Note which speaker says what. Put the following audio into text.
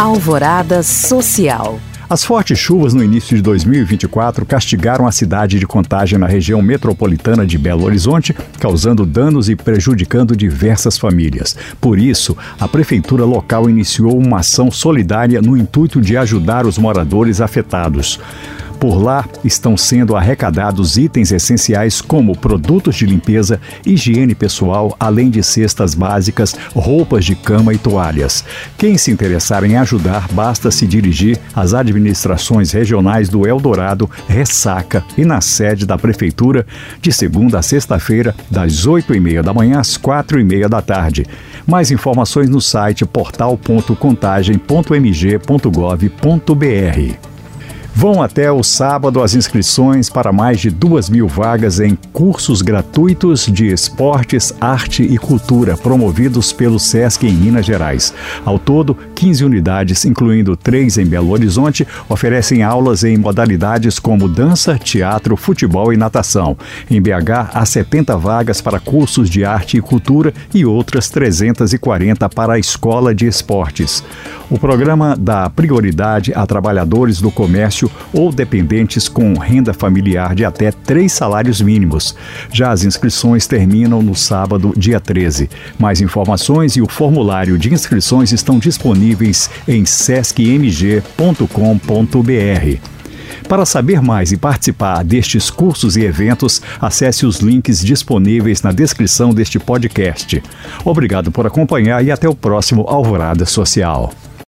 Speaker 1: Alvorada Social.
Speaker 2: As fortes chuvas no início de 2024 castigaram a cidade de Contagem na região metropolitana de Belo Horizonte, causando danos e prejudicando diversas famílias. Por isso, a prefeitura local iniciou uma ação solidária no intuito de ajudar os moradores afetados. Por lá estão sendo arrecadados itens essenciais como produtos de limpeza, higiene pessoal, além de cestas básicas, roupas de cama e toalhas. Quem se interessar em ajudar, basta se dirigir às administrações regionais do Eldorado, Ressaca e na sede da Prefeitura, de segunda a sexta-feira, das oito e meia da manhã às quatro e meia da tarde. Mais informações no site portal.contagem.mg.gov.br. Vão até o sábado as inscrições para mais de duas mil vagas em cursos gratuitos de esportes, arte e cultura promovidos pelo SESC em Minas Gerais. Ao todo, 15 unidades, incluindo três em Belo Horizonte, oferecem aulas em modalidades como dança, teatro, futebol e natação. Em BH, há 70 vagas para cursos de arte e cultura e outras 340 para a escola de esportes. O programa dá prioridade a trabalhadores do comércio ou dependentes com renda familiar de até três salários mínimos. Já as inscrições terminam no sábado, dia 13. Mais informações e o formulário de inscrições estão disponíveis em sescmg.com.br. Para saber mais e participar destes cursos e eventos, acesse os links disponíveis na descrição deste podcast. Obrigado por acompanhar e até o próximo Alvorada Social.